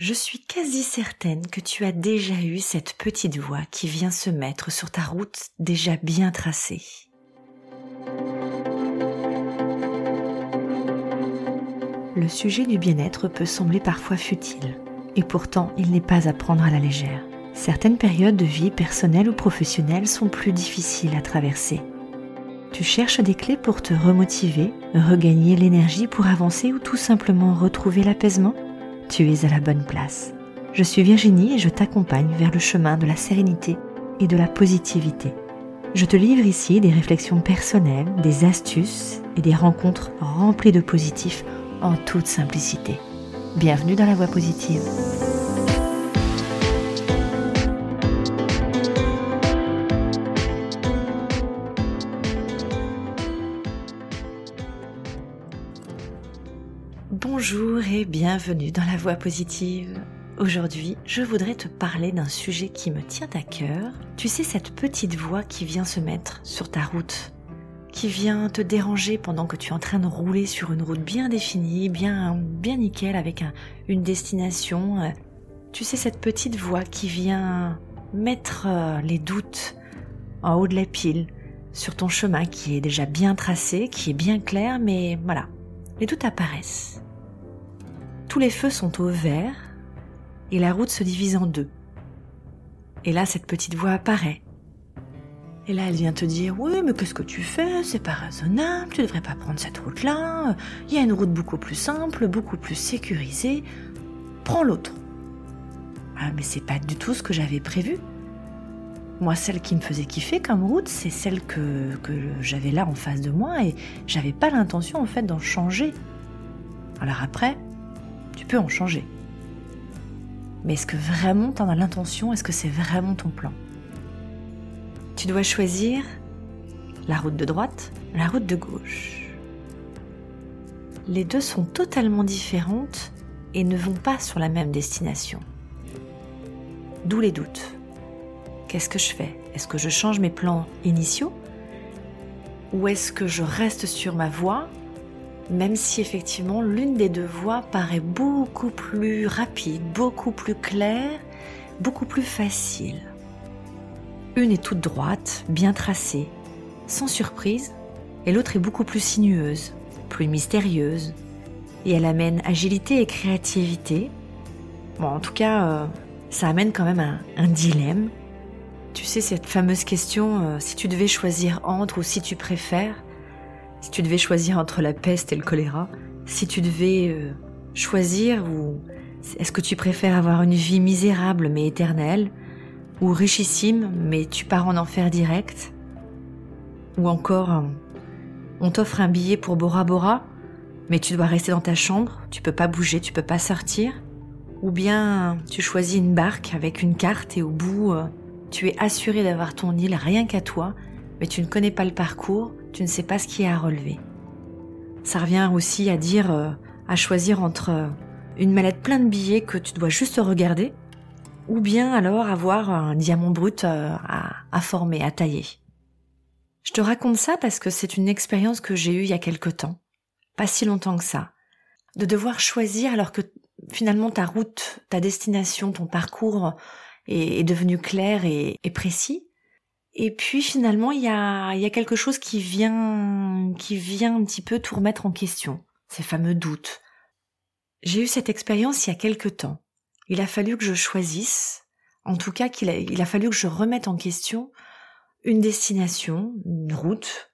Je suis quasi certaine que tu as déjà eu cette petite voix qui vient se mettre sur ta route déjà bien tracée. Le sujet du bien-être peut sembler parfois futile, et pourtant il n'est pas à prendre à la légère. Certaines périodes de vie personnelle ou professionnelle sont plus difficiles à traverser. Tu cherches des clés pour te remotiver, regagner l'énergie pour avancer ou tout simplement retrouver l'apaisement? Tu es à la bonne place. Je suis Virginie et je t'accompagne vers le chemin de la sérénité et de la positivité. Je te livre ici des réflexions personnelles, des astuces et des rencontres remplies de positifs en toute simplicité. Bienvenue dans la voie positive. Bonjour et bienvenue dans la voie positive. Aujourd'hui, je voudrais te parler d'un sujet qui me tient à cœur. Tu sais, cette petite voix qui vient se mettre sur ta route, qui vient te déranger pendant que tu es en train de rouler sur une route bien définie, bien, bien nickel, avec une destination. Tu sais, cette petite voix qui vient mettre euh, les doutes en haut de la pile sur ton chemin qui est déjà bien tracé, qui est bien clair, mais voilà, les doutes apparaissent. Tous les feux sont au vert et la route se divise en deux. Et là, cette petite voix apparaît. Et là, elle vient te dire Oui, mais qu'est-ce que tu fais? C'est pas raisonnable, tu devrais pas prendre cette route-là. Il y a une route beaucoup plus simple, beaucoup plus sécurisée. Prends l'autre. Ah, mais c'est pas du tout ce que j'avais prévu. Moi, celle qui me faisait kiffer comme route, c'est celle que, j'avais là en face de moi et j'avais pas l'intention en fait d'en changer. Alors après, tu peux en changer. Mais est-ce que vraiment tu en as l'intention? Est-ce que c'est vraiment ton plan? Tu dois choisir la route de droite, la route de gauche. Les deux sont totalement différentes et ne vont pas sur la même destination. D'où les doutes. Qu'est-ce que je fais? Est-ce que je change mes plans initiaux? Ou est-ce que je reste sur ma voie même si effectivement l'une des deux voies paraît beaucoup plus rapide, beaucoup plus claire, beaucoup plus facile? Une est toute droite, bien tracée, sans surprise, et l'autre est beaucoup plus sinueuse, plus mystérieuse, et elle amène agilité et créativité. Bon, en tout cas, euh, ça amène quand même un, dilemme. Tu sais, cette fameuse question, euh, si tu devais choisir entre ou si tu préfères, si tu devais choisir entre la peste et le choléra, si tu devais euh, choisir ou est-ce que tu préfères avoir une vie misérable mais éternelle ou richissime mais tu pars en enfer direct? Ou encore euh, on t'offre un billet pour Bora Bora mais tu dois rester dans ta chambre, tu peux pas bouger, tu peux pas sortir? Ou bien tu choisis une barque avec une carte et au bout tu es assuré d'avoir ton île rien qu'à toi mais tu ne connais pas le parcours tu ne sais pas ce qui est à relever. Ça revient aussi à dire, euh, à choisir entre euh, une mallette pleine de billets que tu dois juste regarder, ou bien alors avoir un diamant brut euh, à, à former, à tailler. Je te raconte ça parce que c'est une expérience que j'ai eue il y a quelque temps, pas si longtemps que ça, de devoir choisir alors que finalement ta route, ta destination, ton parcours est, devenu clair et précis, et puis finalement, il y a, y a quelque chose qui vient, qui vient un petit peu tout remettre en question, ces fameux doutes. J'ai eu cette expérience il y a quelque temps. Il a fallu que je choisisse, en tout cas qu'il a, il a fallu que je remette en question une destination, une route,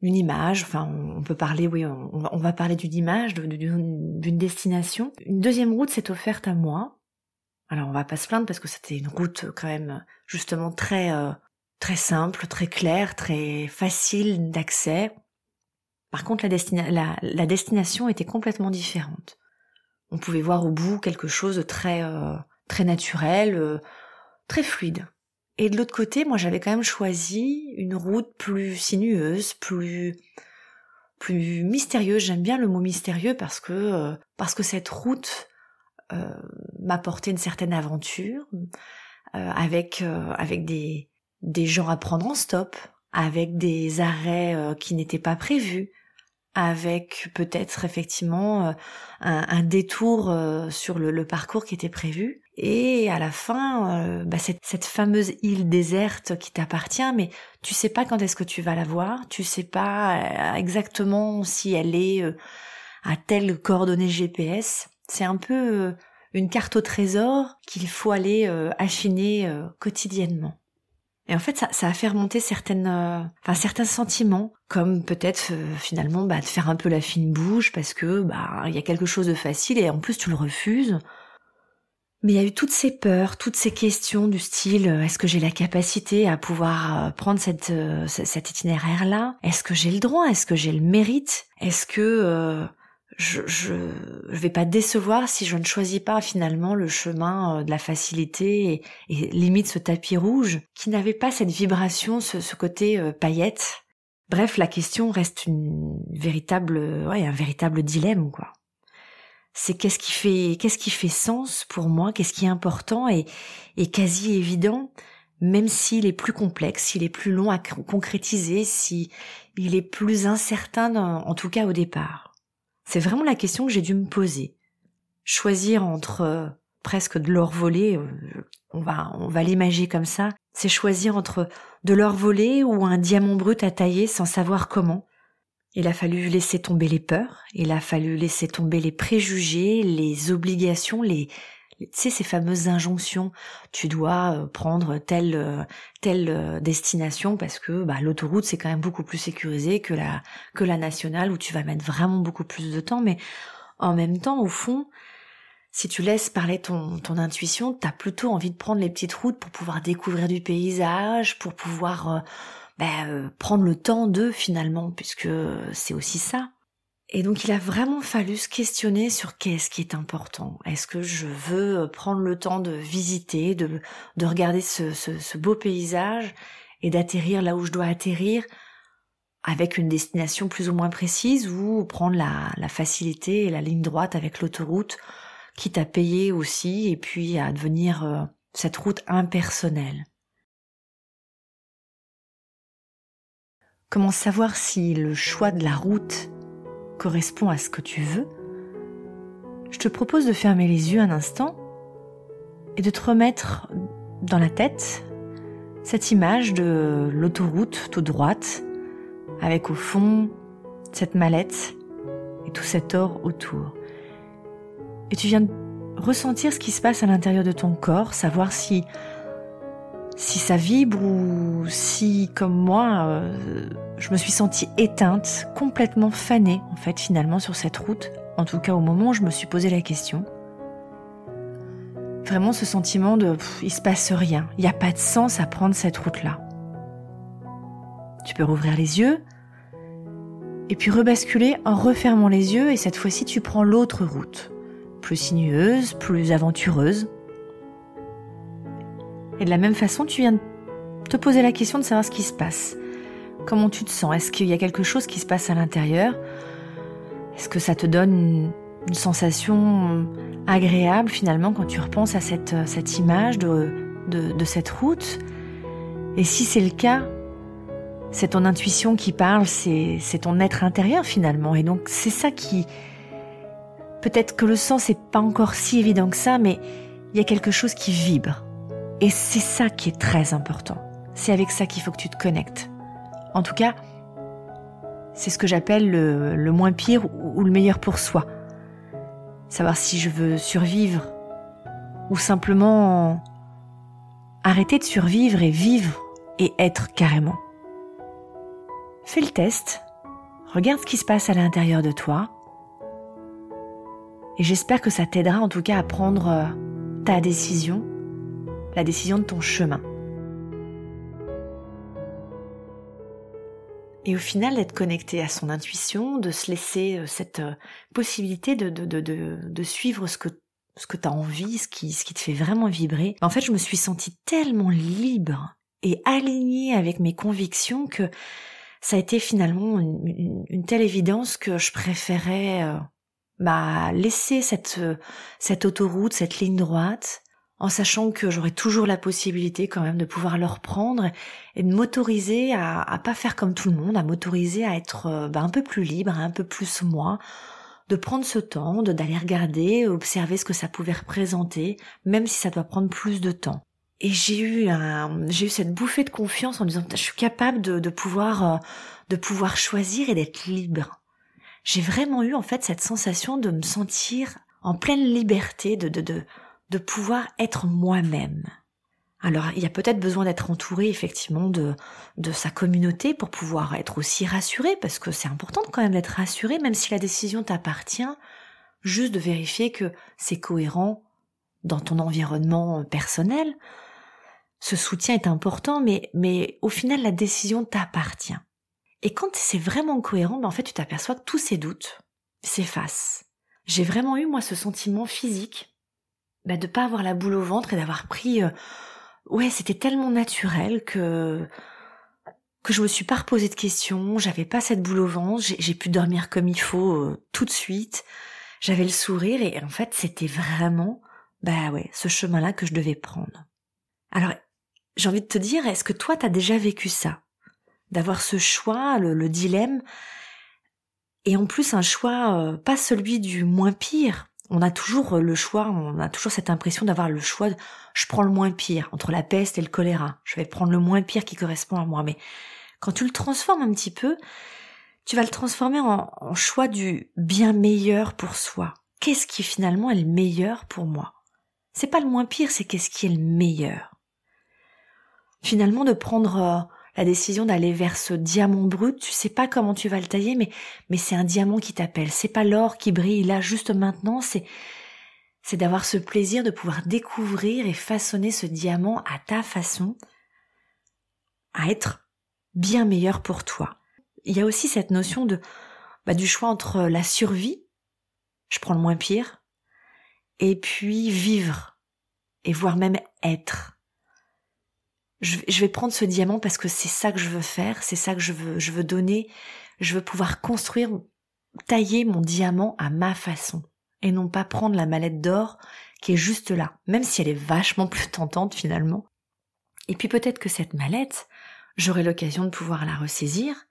une image, enfin on peut parler, oui, on, va parler d'une image, d'une destination. Une deuxième route s'est offerte à moi. Alors on va pas se plaindre parce que c'était une route quand même justement très euh, très simple, très clair, très facile d'accès. Par contre, la, destination était complètement différente. On pouvait voir au bout quelque chose de très, euh, très naturel, euh, très fluide. Et de l'autre côté, moi, j'avais quand même choisi une route plus sinueuse, plus, plus mystérieuse. J'aime bien le mot mystérieux parce que, euh, parce que cette route m'apportait une certaine aventure, avec, avec des, des gens à prendre en stop, avec des arrêts euh, qui n'étaient pas prévus, avec peut-être effectivement euh, un, détour euh, sur le, parcours qui était prévu. Et à la fin, euh, bah, cette, cette, fameuse île déserte qui t'appartient, mais tu sais pas quand est-ce que tu vas la voir, tu sais pas exactement si elle est à telle coordonnée GPS. C'est un peu une carte au trésor qu'il faut aller affiner quotidiennement. Et en fait, ça, ça a fait remonter certaines, euh, enfin certains sentiments, comme peut-être euh, finalement bah, de faire un peu la fine bouche parce que bah il y a quelque chose de facile et en plus tu le refuses. Mais il y a eu toutes ces peurs, toutes ces questions du style euh, est-ce que j'ai la capacité à pouvoir prendre cet itinéraire là Est-ce que j'ai le droit? Est-ce que j'ai le mérite? Est-ce que je, je, vais pas décevoir si je ne choisis pas finalement le chemin euh, de la facilité et, limite ce tapis rouge qui n'avait pas cette vibration, ce, côté euh, paillette. Bref, la question reste une véritable, ouais, un véritable dilemme quoi. C'est qu'est-ce qui fait, qu'est-ce qui fait sens pour moi, qu'est-ce qui est important et, et quasi évident, même s'il est plus complexe, s'il est plus long à concrétiser, si il est plus incertain, en tout cas au départ. C'est vraiment la question que j'ai dû me poser. Choisir entre euh, presque de l'or volé, euh, on va, on va l'imager comme ça, c'est choisir entre de l'or volé ou un diamant brut à tailler sans savoir comment. Il a fallu laisser tomber les peurs, il a fallu laisser tomber les préjugés, les obligations, les, tu sais ces fameuses injonctions tu dois euh, prendre telle euh, telle euh, destination parce que bah, l'autoroute c'est quand même beaucoup plus sécurisé que la que la nationale où tu vas mettre vraiment beaucoup plus de temps. Mais en même temps au fond si tu laisses parler ton ton intuition t'as plutôt envie de prendre les petites routes pour pouvoir découvrir du paysage pour pouvoir bah, prendre le temps de finalement puisque c'est aussi ça et donc il a vraiment fallu se questionner sur qu'est-ce qui est important. Est-ce que je veux prendre le temps de visiter, de, de regarder ce, ce, beau paysage et d'atterrir là où je dois atterrir avec une destination plus ou moins précise ou prendre la, la facilité et la ligne droite avec l'autoroute, quitte à payer aussi et puis à devenir euh, cette route impersonnelle. Comment savoir si le choix de la route correspond à ce que tu veux, je te propose de fermer les yeux un instant et de te remettre dans la tête cette image de l'autoroute toute droite, avec au fond cette mallette et tout cet or autour. Et tu viens de ressentir ce qui se passe à l'intérieur de ton corps, savoir si si ça vibre ou si, comme moi, euh, je me suis sentie éteinte, complètement fanée, en fait, finalement, sur cette route. En tout cas, au moment où je me suis posé la question. Vraiment ce sentiment de il se passe rien, il n'y a pas de sens à prendre cette route-là. Tu peux rouvrir les yeux et puis rebasculer en refermant les yeux et cette fois-ci tu prends l'autre route, plus sinueuse, plus aventureuse. Et de la même façon, tu viens de te poser la question de savoir ce qui se passe. Comment tu te sens? Est-ce qu'il y a quelque chose qui se passe à l'intérieur? Est-ce que ça te donne une, sensation agréable finalement quand tu repenses à cette, cette image de, de, cette route? Et si c'est le cas, c'est ton intuition qui parle, c'est ton être intérieur finalement. Et donc c'est ça qui... Peut-être que le sens n'est pas encore si évident que ça, mais il y a quelque chose qui vibre. Et c'est ça qui est très important. C'est avec ça qu'il faut que tu te connectes. En tout cas, c'est ce que j'appelle le, moins pire ou, le meilleur pour soi. Savoir si je veux survivre ou simplement arrêter de survivre et vivre et être carrément. Fais le test, regarde ce qui se passe à l'intérieur de toi et j'espère que ça t'aidera en tout cas à prendre euh, ta décision la décision de ton chemin. Et au final, d'être connecté à son intuition, de se laisser euh, cette euh, possibilité de, de, de, de, suivre ce que, ce que tu as envie, ce qui, ce qui te fait vraiment vibrer. En fait, je me suis sentie tellement libre et alignée avec mes convictions que ça a été finalement une, telle évidence que je préférais euh, bah, laisser cette, cette autoroute, cette ligne droite, en sachant que j'aurai toujours la possibilité quand même de pouvoir le reprendre et de m'autoriser à, à pas faire comme tout le monde, à m'autoriser à être bah, un peu plus libre, un peu plus moi, de prendre ce temps, de d'aller regarder, observer ce que ça pouvait représenter, même si ça doit prendre plus de temps. Et j'ai eu un, j'ai eu cette bouffée de confiance en disant, je suis capable de, de pouvoir, euh, de pouvoir choisir et d'être libre. J'ai vraiment eu en fait cette sensation de me sentir en pleine liberté, de, de, de, de pouvoir être moi-même. Alors, il y a peut-être besoin d'être entouré effectivement de, de sa communauté pour pouvoir être aussi rassuré, parce que c'est important quand même d'être rassuré, même si la décision t'appartient, juste de vérifier que c'est cohérent dans ton environnement personnel. Ce soutien est important, mais, mais au final, la décision t'appartient. Et quand c'est vraiment cohérent, ben en fait, tu t'aperçois que tous ces doutes s'effacent. J'ai vraiment eu, moi, ce sentiment physique ben, de pas avoir la boule au ventre et d'avoir pris... Euh, ouais, c'était tellement naturel que que je me suis pas reposé de questions, j'avais pas cette boule au ventre, j'ai pu dormir comme il faut euh, tout de suite, j'avais le sourire et en fait c'était vraiment, bah ouais, ce chemin-là que je devais prendre. Alors, j'ai envie de te dire, est-ce que toi t'as déjà vécu ça? D'avoir ce choix, le, dilemme, et en plus un choix euh, pas celui du moins pire, on a toujours le choix, on a toujours cette impression d'avoir le choix, de, je prends le moins pire, entre la peste et le choléra, je vais prendre le moins pire qui correspond à moi. Mais quand tu le transformes un petit peu, tu vas le transformer en, en choix du bien meilleur pour soi. Qu'est-ce qui finalement est le meilleur pour moi? C'est pas le moins pire, c'est qu'est-ce qui est le meilleur. Finalement, de prendre euh, la décision d'aller vers ce diamant brut, tu sais pas comment tu vas le tailler, mais, mais c'est un diamant qui t'appelle. C'est pas l'or qui brille là juste maintenant, c'est, c'est d'avoir ce plaisir de pouvoir découvrir et façonner ce diamant à ta façon, à être bien meilleur pour toi. Il y a aussi cette notion de, bah, du choix entre la survie, je prends le moins pire, et puis vivre, et voire même être je, vais prendre ce diamant parce que c'est ça que je veux faire, c'est ça que je veux, donner, je veux pouvoir construire, tailler mon diamant à ma façon et non pas prendre la mallette d'or qui est juste là, même si elle est vachement plus tentante finalement. Et puis peut-être que cette mallette, j'aurai l'occasion de pouvoir la ressaisir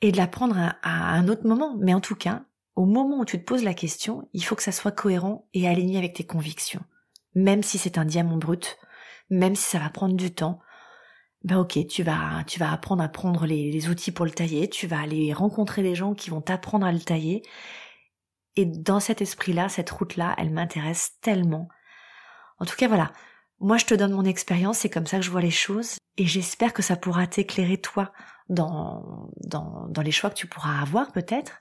et de la prendre à, un autre moment. Mais en tout cas, au moment où tu te poses la question, il faut que ça soit cohérent et aligné avec tes convictions. Même si c'est un diamant brut, même si ça va prendre du temps, ben ok, tu vas, tu vas apprendre à prendre les, outils pour le tailler, tu vas aller rencontrer des gens qui vont t'apprendre à le tailler. Et dans cet esprit-là, cette route-là, elle m'intéresse tellement. En tout cas, voilà. Moi, je te donne mon expérience, c'est comme ça que je vois les choses, et j'espère que ça pourra t'éclairer toi dans, dans, dans les choix que tu pourras avoir peut-être.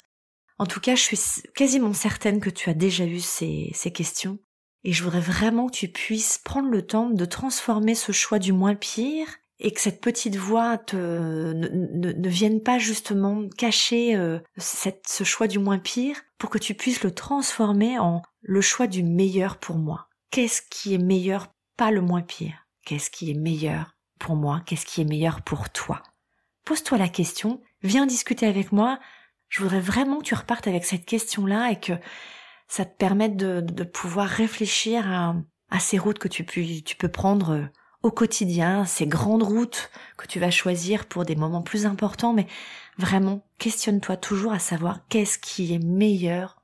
En tout cas, je suis quasiment certaine que tu as déjà eu ces, ces questions, et je voudrais vraiment que tu puisses prendre le temps de transformer ce choix du moins pire et que cette petite voix te, ne, ne, vienne pas justement cacher euh, cette, ce choix du moins pire pour que tu puisses le transformer en le choix du meilleur pour moi. Qu'est-ce qui est meilleur, pas le moins pire? Qu'est-ce qui est meilleur pour moi? Qu'est-ce qui est meilleur pour toi? Pose-toi la question, viens discuter avec moi. Je voudrais vraiment que tu repartes avec cette question-là et que ça te permette de, de pouvoir réfléchir à, à ces routes que tu peux, tu peux prendre au quotidien, ces grandes routes que tu vas choisir pour des moments plus importants, mais vraiment, questionne-toi toujours à savoir qu'est-ce qui est meilleur.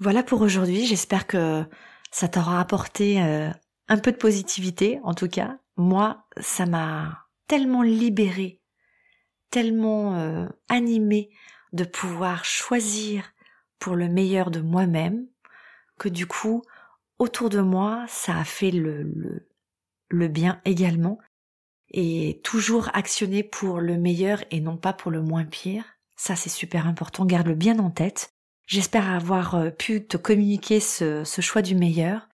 Voilà pour aujourd'hui, j'espère que ça t'aura apporté euh, un peu de positivité, en tout cas. Moi, ça m'a tellement libéré, tellement euh, animé de pouvoir choisir pour le meilleur de moi-même, que du coup, autour de moi, ça a fait le, le bien également, et toujours actionner pour le meilleur et non pas pour le moins pire. Ça, c'est super important, garde-le bien en tête. J'espère avoir euh, pu te communiquer ce, choix du meilleur.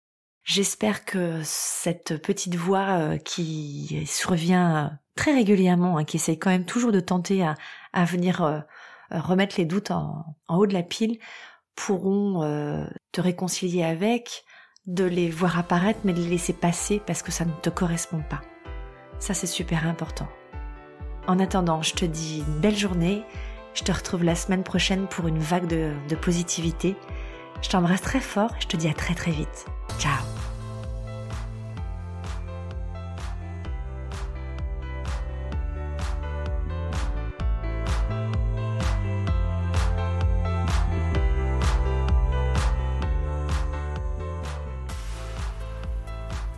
J'espère que cette petite voix euh, qui survient très régulièrement, hein, qui essaie quand même toujours de tenter à, venir euh, remettre les doutes en, haut de la pile, pourront te réconcilier avec, de les voir apparaître mais de les laisser passer parce que ça ne te correspond pas. Ça c'est super important. En attendant, je te dis une belle journée. Je te retrouve la semaine prochaine pour une vague de, de positivité. Je t'embrasse très fort et je te dis à très très vite. Ciao